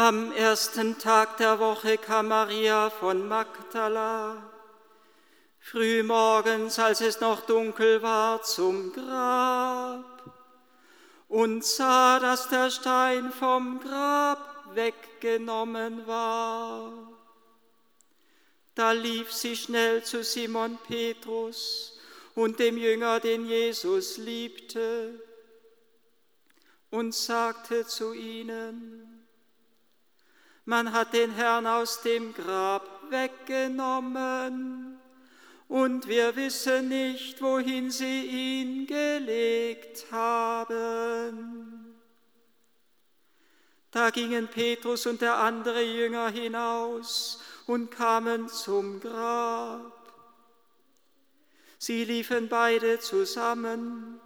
Am ersten Tag der Woche kam Maria von Magdala, frühmorgens, als es noch dunkel war, zum Grab und sah, dass der Stein vom Grab weggenommen war. Da lief sie schnell zu Simon Petrus und dem Jünger, den Jesus liebte, und sagte zu ihnen, man hat den Herrn aus dem Grab weggenommen und wir wissen nicht, wohin sie ihn gelegt haben. Da gingen Petrus und der andere Jünger hinaus und kamen zum Grab. Sie liefen beide zusammen,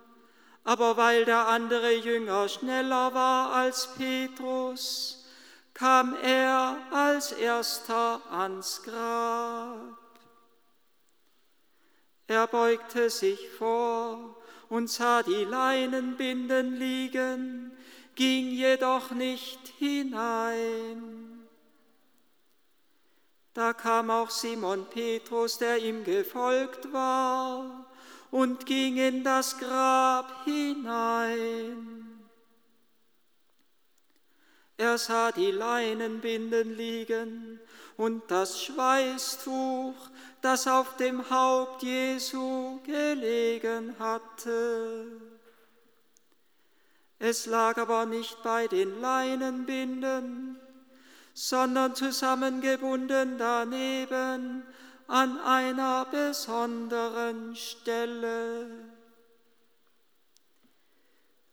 aber weil der andere Jünger schneller war als Petrus, kam er als erster ans Grab. Er beugte sich vor und sah die Leinenbinden liegen, ging jedoch nicht hinein. Da kam auch Simon Petrus, der ihm gefolgt war, und ging in das Grab hinein. Er sah die Leinenbinden liegen und das Schweißtuch, das auf dem Haupt Jesu gelegen hatte. Es lag aber nicht bei den Leinenbinden, sondern zusammengebunden daneben an einer besonderen Stelle.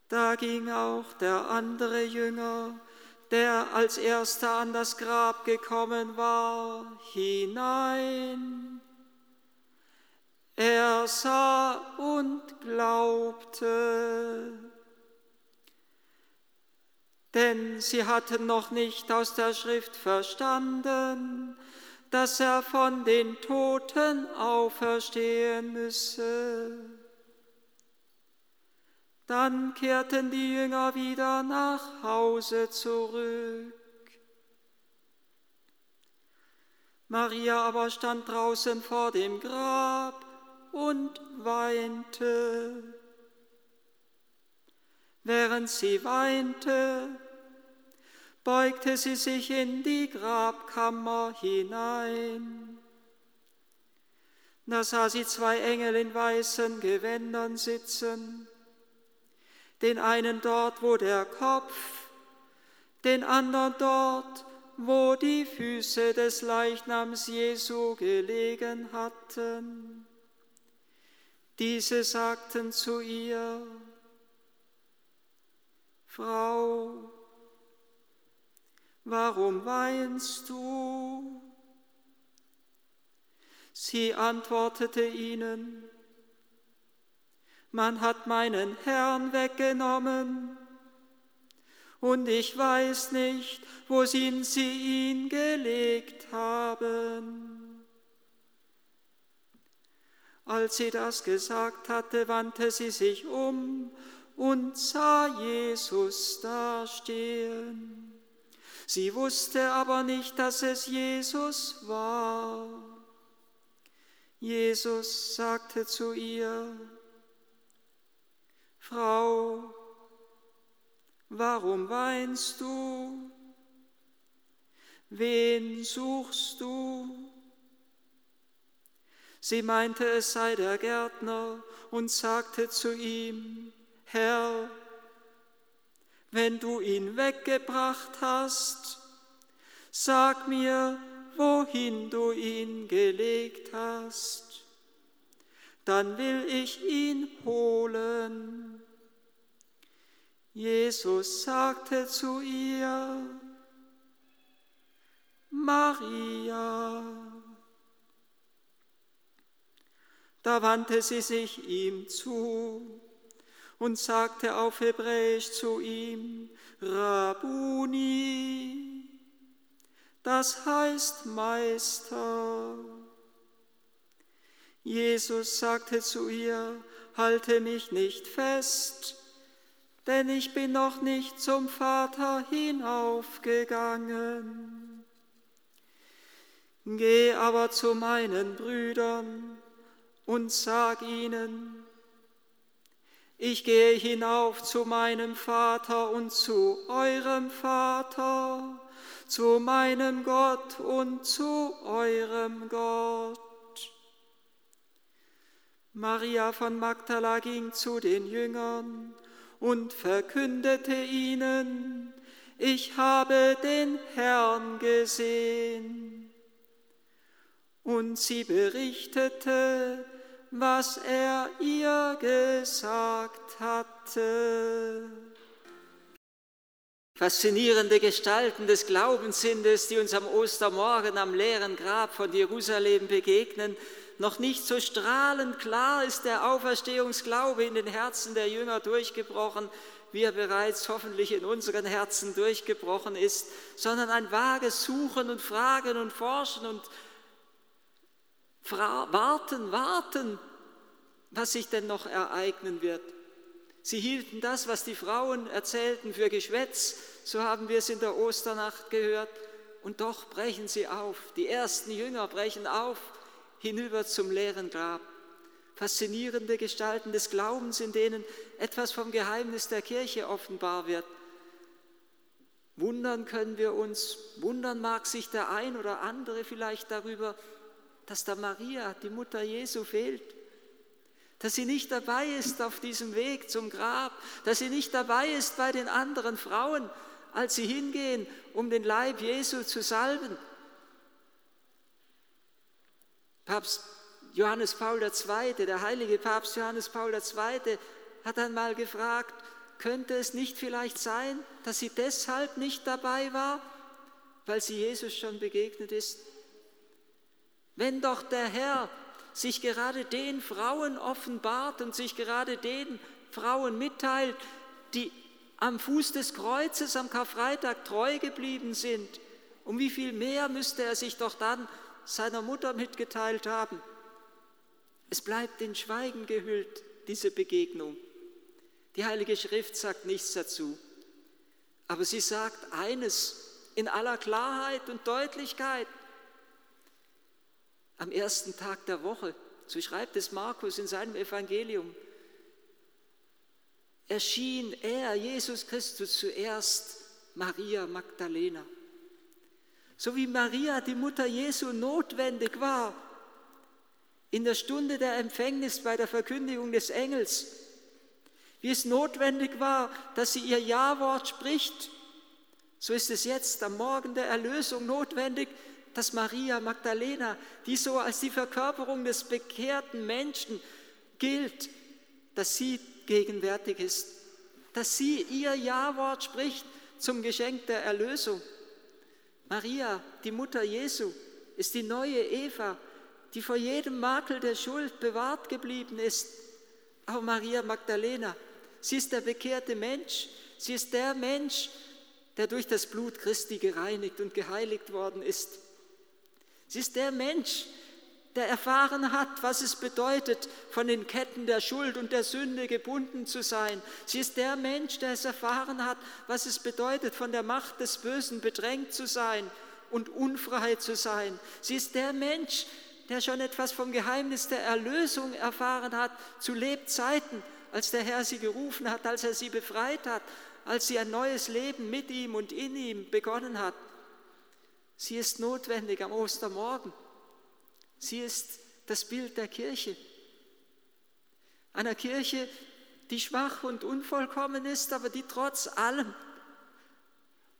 Da ging auch der andere Jünger, der als erster an das Grab gekommen war, hinein. Er sah und glaubte, denn sie hatten noch nicht aus der Schrift verstanden, dass er von den Toten auferstehen müsse. Dann kehrten die Jünger wieder nach Hause zurück. Maria aber stand draußen vor dem Grab und weinte. Während sie weinte, beugte sie sich in die Grabkammer hinein. Da sah sie zwei Engel in weißen Gewändern sitzen den einen dort, wo der Kopf, den anderen dort, wo die Füße des Leichnams Jesu gelegen hatten. Diese sagten zu ihr, Frau, warum weinst du? Sie antwortete ihnen, man hat meinen Herrn weggenommen und ich weiß nicht, wohin sie ihn gelegt haben. Als sie das gesagt hatte, wandte sie sich um und sah Jesus dastehen. Sie wusste aber nicht, dass es Jesus war. Jesus sagte zu ihr, Frau, warum weinst du? Wen suchst du? Sie meinte, es sei der Gärtner und sagte zu ihm, Herr, wenn du ihn weggebracht hast, sag mir, wohin du ihn gelegt hast, dann will ich ihn holen. Jesus sagte zu ihr, Maria. Da wandte sie sich ihm zu und sagte auf Hebräisch zu ihm, Rabuni, das heißt Meister. Jesus sagte zu ihr, halte mich nicht fest, denn ich bin noch nicht zum Vater hinaufgegangen. Geh aber zu meinen Brüdern und sag ihnen, ich gehe hinauf zu meinem Vater und zu eurem Vater, zu meinem Gott und zu eurem Gott. Maria von Magdala ging zu den Jüngern und verkündete ihnen, ich habe den Herrn gesehen. Und sie berichtete, was er ihr gesagt hatte. Faszinierende Gestalten des Glaubens sind es, die uns am Ostermorgen am leeren Grab von Jerusalem begegnen. Noch nicht so strahlend klar ist der Auferstehungsglaube in den Herzen der Jünger durchgebrochen, wie er bereits hoffentlich in unseren Herzen durchgebrochen ist, sondern ein vages Suchen und Fragen und Forschen und warten, warten, was sich denn noch ereignen wird. Sie hielten das, was die Frauen erzählten, für Geschwätz, so haben wir es in der Osternacht gehört, und doch brechen sie auf. Die ersten Jünger brechen auf hinüber zum leeren Grab. Faszinierende Gestalten des Glaubens, in denen etwas vom Geheimnis der Kirche offenbar wird. Wundern können wir uns, wundern mag sich der ein oder andere vielleicht darüber, dass da Maria, die Mutter Jesu, fehlt, dass sie nicht dabei ist auf diesem Weg zum Grab, dass sie nicht dabei ist bei den anderen Frauen, als sie hingehen, um den Leib Jesu zu salben. Papst Johannes Paul II., der heilige Papst Johannes Paul II., hat einmal gefragt, könnte es nicht vielleicht sein, dass sie deshalb nicht dabei war, weil sie Jesus schon begegnet ist? Wenn doch der Herr sich gerade den Frauen offenbart und sich gerade den Frauen mitteilt, die am Fuß des Kreuzes am Karfreitag treu geblieben sind, um wie viel mehr müsste er sich doch dann seiner Mutter mitgeteilt haben? Es bleibt in Schweigen gehüllt, diese Begegnung. Die Heilige Schrift sagt nichts dazu, aber sie sagt eines in aller Klarheit und Deutlichkeit am ersten Tag der Woche, so schreibt es Markus in seinem Evangelium, erschien er, Jesus Christus, zuerst Maria Magdalena. So wie Maria, die Mutter Jesu, notwendig war in der Stunde der Empfängnis bei der Verkündigung des Engels, wie es notwendig war, dass sie ihr Ja-Wort spricht, so ist es jetzt am Morgen der Erlösung notwendig, dass Maria Magdalena, die so als die Verkörperung des bekehrten Menschen gilt, dass sie gegenwärtig ist, dass sie ihr Ja-Wort spricht zum Geschenk der Erlösung. Maria, die Mutter Jesu, ist die neue Eva, die vor jedem Makel der Schuld bewahrt geblieben ist. Auch Maria Magdalena, sie ist der bekehrte Mensch, sie ist der Mensch, der durch das Blut Christi gereinigt und geheiligt worden ist. Sie ist der Mensch, der erfahren hat, was es bedeutet, von den Ketten der Schuld und der Sünde gebunden zu sein. Sie ist der Mensch, der es erfahren hat, was es bedeutet, von der Macht des Bösen bedrängt zu sein und unfrei zu sein. Sie ist der Mensch, der schon etwas vom Geheimnis der Erlösung erfahren hat, zu Lebzeiten, als der Herr sie gerufen hat, als er sie befreit hat, als sie ein neues Leben mit ihm und in ihm begonnen hat. Sie ist notwendig am Ostermorgen. Sie ist das Bild der Kirche. Einer Kirche, die schwach und unvollkommen ist, aber die trotz allem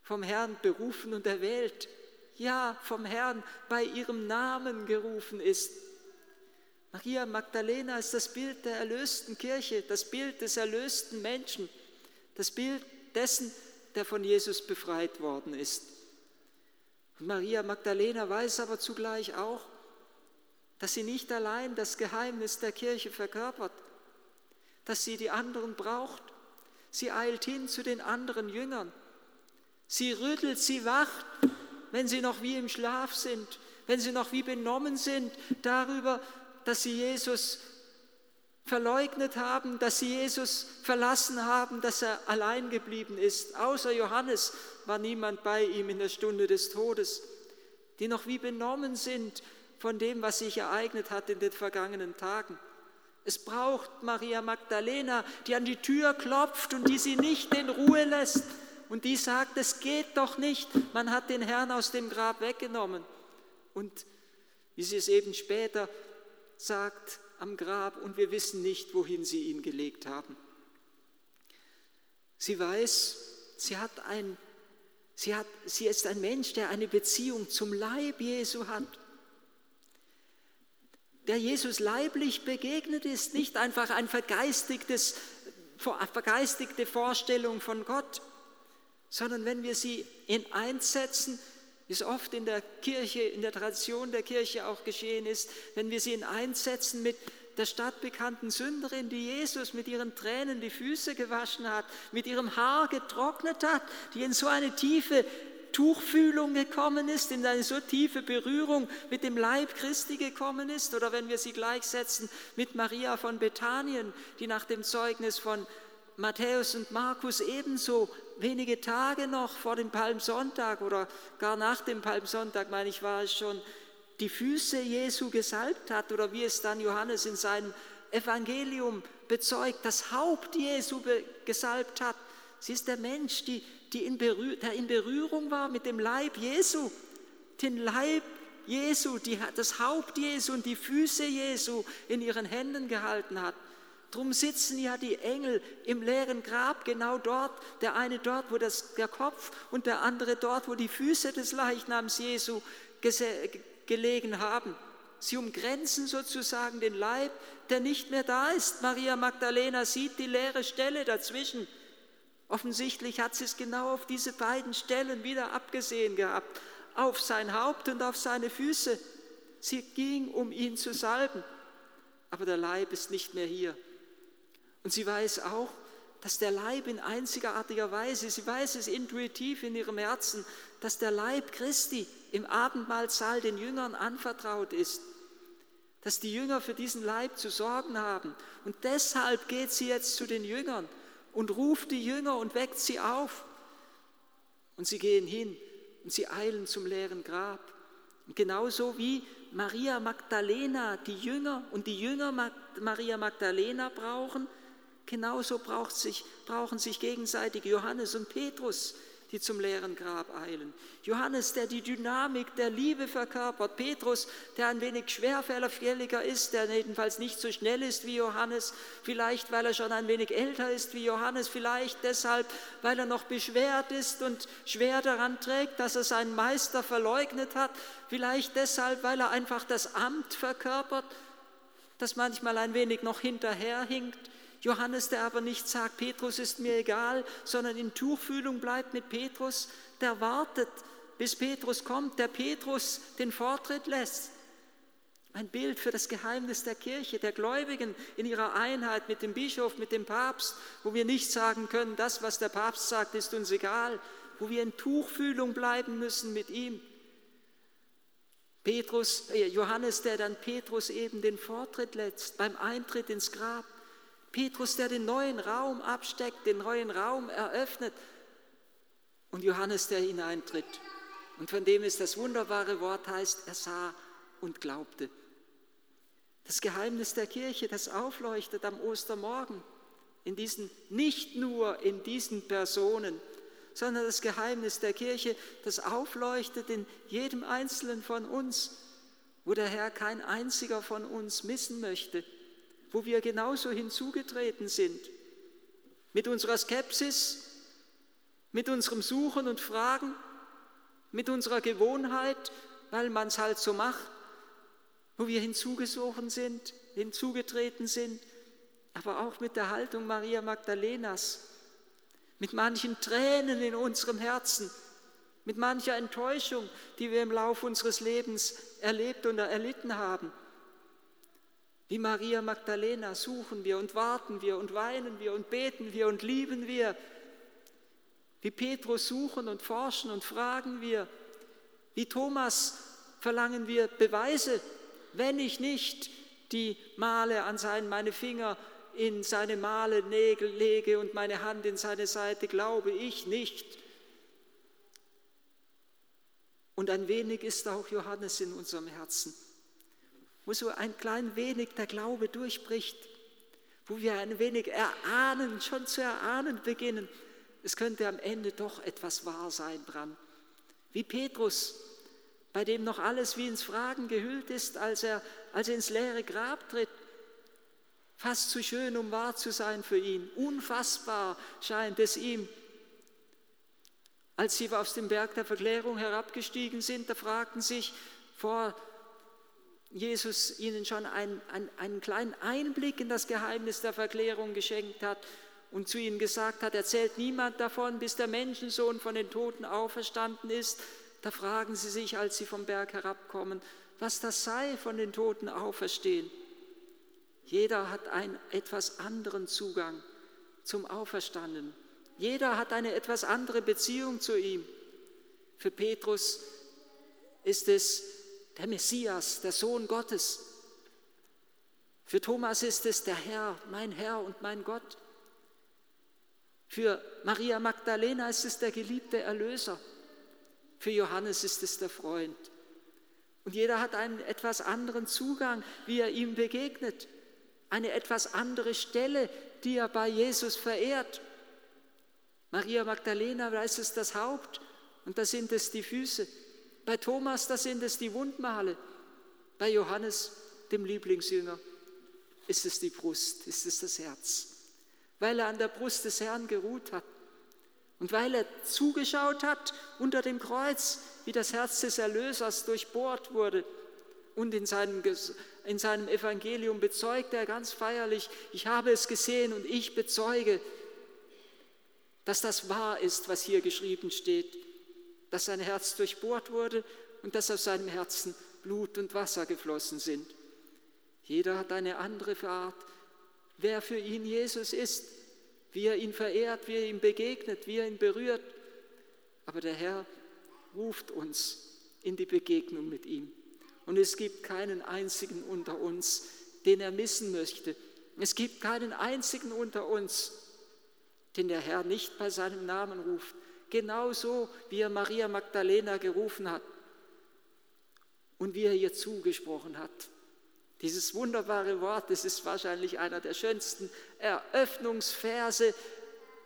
vom Herrn berufen und erwählt, ja, vom Herrn bei ihrem Namen gerufen ist. Maria Magdalena ist das Bild der erlösten Kirche, das Bild des erlösten Menschen, das Bild dessen, der von Jesus befreit worden ist. Und Maria Magdalena weiß aber zugleich auch, dass sie nicht allein das Geheimnis der Kirche verkörpert, dass sie die anderen braucht. Sie eilt hin zu den anderen Jüngern. Sie rüttelt, sie wacht, wenn sie noch wie im Schlaf sind, wenn sie noch wie benommen sind darüber, dass sie Jesus verleugnet haben, dass sie Jesus verlassen haben, dass er allein geblieben ist. Außer Johannes war niemand bei ihm in der Stunde des Todes, die noch wie benommen sind von dem, was sich ereignet hat in den vergangenen Tagen. Es braucht Maria Magdalena, die an die Tür klopft und die sie nicht in Ruhe lässt und die sagt, es geht doch nicht, man hat den Herrn aus dem Grab weggenommen. Und wie sie es eben später sagt, am Grab und wir wissen nicht, wohin sie ihn gelegt haben. Sie weiß, sie, hat ein, sie, hat, sie ist ein Mensch, der eine Beziehung zum Leib Jesu hat der Jesus leiblich begegnet ist, nicht einfach ein vergeistigtes, vergeistigte Vorstellung von Gott, sondern wenn wir sie in einsetzen, wie es oft in der Kirche, in der Tradition der Kirche auch geschehen ist, wenn wir sie in einsetzen mit der stadtbekannten Sünderin, die Jesus mit ihren Tränen die Füße gewaschen hat, mit ihrem Haar getrocknet hat, die in so eine tiefe Tuchfühlung gekommen ist, in eine so tiefe Berührung mit dem Leib Christi gekommen ist, oder wenn wir sie gleichsetzen mit Maria von Bethanien, die nach dem Zeugnis von Matthäus und Markus ebenso wenige Tage noch vor dem Palmsonntag oder gar nach dem Palmsonntag, meine ich, war es schon, die Füße Jesu gesalbt hat oder wie es dann Johannes in seinem Evangelium bezeugt, das Haupt Jesu gesalbt hat. Sie ist der Mensch, die die in der in Berührung war mit dem Leib Jesu, den Leib Jesu, die das Haupt Jesu und die Füße Jesu in ihren Händen gehalten hat. Drum sitzen ja die Engel im leeren Grab genau dort, der eine dort, wo das, der Kopf und der andere dort, wo die Füße des Leichnams Jesu gelegen haben. Sie umgrenzen sozusagen den Leib, der nicht mehr da ist. Maria Magdalena sieht die leere Stelle dazwischen Offensichtlich hat sie es genau auf diese beiden Stellen wieder abgesehen gehabt, auf sein Haupt und auf seine Füße. Sie ging, um ihn zu salben, aber der Leib ist nicht mehr hier. Und sie weiß auch, dass der Leib in einzigartiger Weise, sie weiß es intuitiv in ihrem Herzen, dass der Leib Christi im Abendmahlsaal den Jüngern anvertraut ist, dass die Jünger für diesen Leib zu sorgen haben. Und deshalb geht sie jetzt zu den Jüngern und ruft die Jünger und weckt sie auf. Und sie gehen hin und sie eilen zum leeren Grab. Und genauso wie Maria Magdalena die Jünger und die Jünger Maria Magdalena brauchen, genauso braucht sich, brauchen sich gegenseitig Johannes und Petrus, die zum leeren Grab eilen. Johannes, der die Dynamik der Liebe verkörpert. Petrus, der ein wenig schwerfälliger ist, der jedenfalls nicht so schnell ist wie Johannes. Vielleicht, weil er schon ein wenig älter ist wie Johannes. Vielleicht deshalb, weil er noch beschwert ist und schwer daran trägt, dass er seinen Meister verleugnet hat. Vielleicht deshalb, weil er einfach das Amt verkörpert, das manchmal ein wenig noch hinterherhinkt. Johannes, der aber nicht sagt, Petrus ist mir egal, sondern in Tuchfühlung bleibt mit Petrus, der wartet, bis Petrus kommt, der Petrus den Vortritt lässt. Ein Bild für das Geheimnis der Kirche, der Gläubigen in ihrer Einheit mit dem Bischof, mit dem Papst, wo wir nicht sagen können, das, was der Papst sagt, ist uns egal, wo wir in Tuchfühlung bleiben müssen mit ihm. Petrus, äh, Johannes, der dann Petrus eben den Vortritt lässt beim Eintritt ins Grab. Petrus, der den neuen Raum absteckt, den neuen Raum eröffnet und Johannes, der hineintritt und von dem es das wunderbare Wort heißt, er sah und glaubte. Das Geheimnis der Kirche, das aufleuchtet am Ostermorgen, in diesen, nicht nur in diesen Personen, sondern das Geheimnis der Kirche, das aufleuchtet in jedem Einzelnen von uns, wo der Herr kein einziger von uns missen möchte wo wir genauso hinzugetreten sind. Mit unserer Skepsis, mit unserem Suchen und Fragen, mit unserer Gewohnheit, weil man es halt so macht, wo wir hinzugesogen sind, hinzugetreten sind, aber auch mit der Haltung Maria Magdalenas, mit manchen Tränen in unserem Herzen, mit mancher Enttäuschung, die wir im Laufe unseres Lebens erlebt und erlitten haben. Wie Maria Magdalena suchen wir und warten wir und weinen wir und beten wir und lieben wir. Wie Petrus suchen und forschen und fragen wir. Wie Thomas verlangen wir Beweise, wenn ich nicht die Male an seinen, meine Finger in seine Male Nägel lege und meine Hand in seine Seite, glaube ich nicht. Und ein wenig ist auch Johannes in unserem Herzen, wo so ein klein wenig der Glaube durchbricht, wo wir ein wenig erahnen, schon zu erahnen beginnen, es könnte am Ende doch etwas wahr sein dran. Wie Petrus, bei dem noch alles wie ins Fragen gehüllt ist, als er, als er ins leere Grab tritt. Fast zu schön, um wahr zu sein für ihn. Unfassbar scheint es ihm. Als sie aus dem Berg der Verklärung herabgestiegen sind, da fragten sich vor Jesus ihnen schon einen, einen, einen kleinen Einblick in das Geheimnis der Verklärung geschenkt hat und zu ihnen gesagt hat, erzählt niemand davon, bis der Menschensohn von den Toten auferstanden ist. Da fragen sie sich, als sie vom Berg herabkommen, was das sei, von den Toten auferstehen. Jeder hat einen etwas anderen Zugang zum Auferstandenen. Jeder hat eine etwas andere Beziehung zu ihm. Für Petrus ist es der Messias, der Sohn Gottes. Für Thomas ist es der Herr, mein Herr und mein Gott. Für Maria Magdalena ist es der geliebte Erlöser. Für Johannes ist es der Freund. Und jeder hat einen etwas anderen Zugang, wie er ihm begegnet. Eine etwas andere Stelle, die er bei Jesus verehrt. Maria Magdalena, da ist es das Haupt und da sind es die Füße. Bei Thomas, da sind es die Wundmale. Bei Johannes, dem Lieblingsjünger, ist es die Brust, ist es das Herz weil er an der Brust des Herrn geruht hat und weil er zugeschaut hat unter dem Kreuz, wie das Herz des Erlösers durchbohrt wurde. Und in seinem, in seinem Evangelium bezeugt er ganz feierlich, ich habe es gesehen und ich bezeuge, dass das wahr ist, was hier geschrieben steht, dass sein Herz durchbohrt wurde und dass aus seinem Herzen Blut und Wasser geflossen sind. Jeder hat eine andere Art, wer für ihn Jesus ist, wie er ihn verehrt, wie er ihm begegnet, wie er ihn berührt. Aber der Herr ruft uns in die Begegnung mit ihm. Und es gibt keinen einzigen unter uns, den er missen möchte. Es gibt keinen einzigen unter uns, den der Herr nicht bei seinem Namen ruft. Genauso wie er Maria Magdalena gerufen hat und wie er ihr zugesprochen hat. Dieses wunderbare Wort, das ist wahrscheinlich einer der schönsten Eröffnungsverse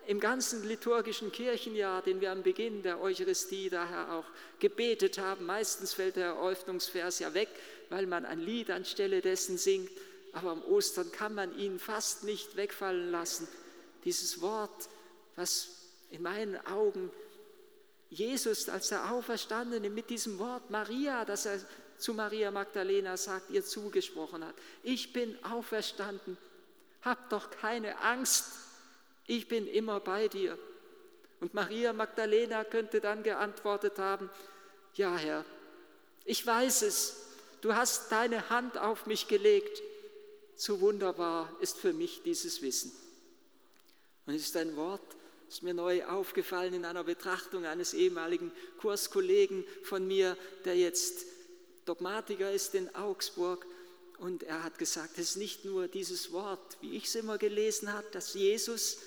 im ganzen liturgischen Kirchenjahr, den wir am Beginn der Eucharistie daher auch gebetet haben. Meistens fällt der Eröffnungsvers ja weg, weil man ein Lied anstelle dessen singt, aber am Ostern kann man ihn fast nicht wegfallen lassen. Dieses Wort, was in meinen Augen Jesus als der Auferstandene mit diesem Wort Maria, das er zu Maria Magdalena sagt, ihr zugesprochen hat. Ich bin auferstanden, hab doch keine Angst, ich bin immer bei dir. Und Maria Magdalena könnte dann geantwortet haben, ja Herr, ich weiß es, du hast deine Hand auf mich gelegt, zu wunderbar ist für mich dieses Wissen. Und es ist ein Wort, ist mir neu aufgefallen in einer Betrachtung eines ehemaligen Kurskollegen von mir, der jetzt Dogmatiker ist in Augsburg und er hat gesagt, es ist nicht nur dieses Wort, wie ich es immer gelesen habe, dass Jesus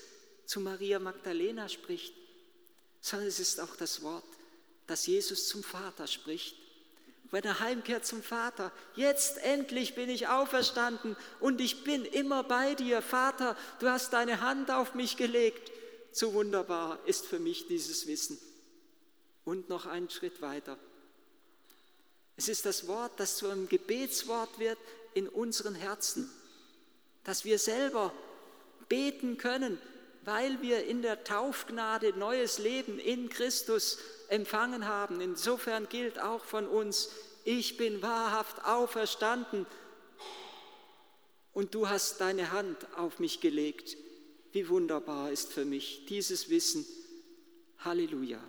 zu Maria Magdalena spricht, sondern es ist auch das Wort, dass Jesus zum Vater spricht. Wenn er heimkehrt zum Vater, jetzt endlich bin ich auferstanden und ich bin immer bei dir. Vater, du hast deine Hand auf mich gelegt. So wunderbar ist für mich dieses Wissen. Und noch einen Schritt weiter. Es ist das Wort, das zu einem Gebetswort wird in unseren Herzen, dass wir selber beten können, weil wir in der Taufgnade neues Leben in Christus empfangen haben. Insofern gilt auch von uns, ich bin wahrhaft auferstanden und du hast deine Hand auf mich gelegt. Wie wunderbar ist für mich dieses Wissen. Halleluja.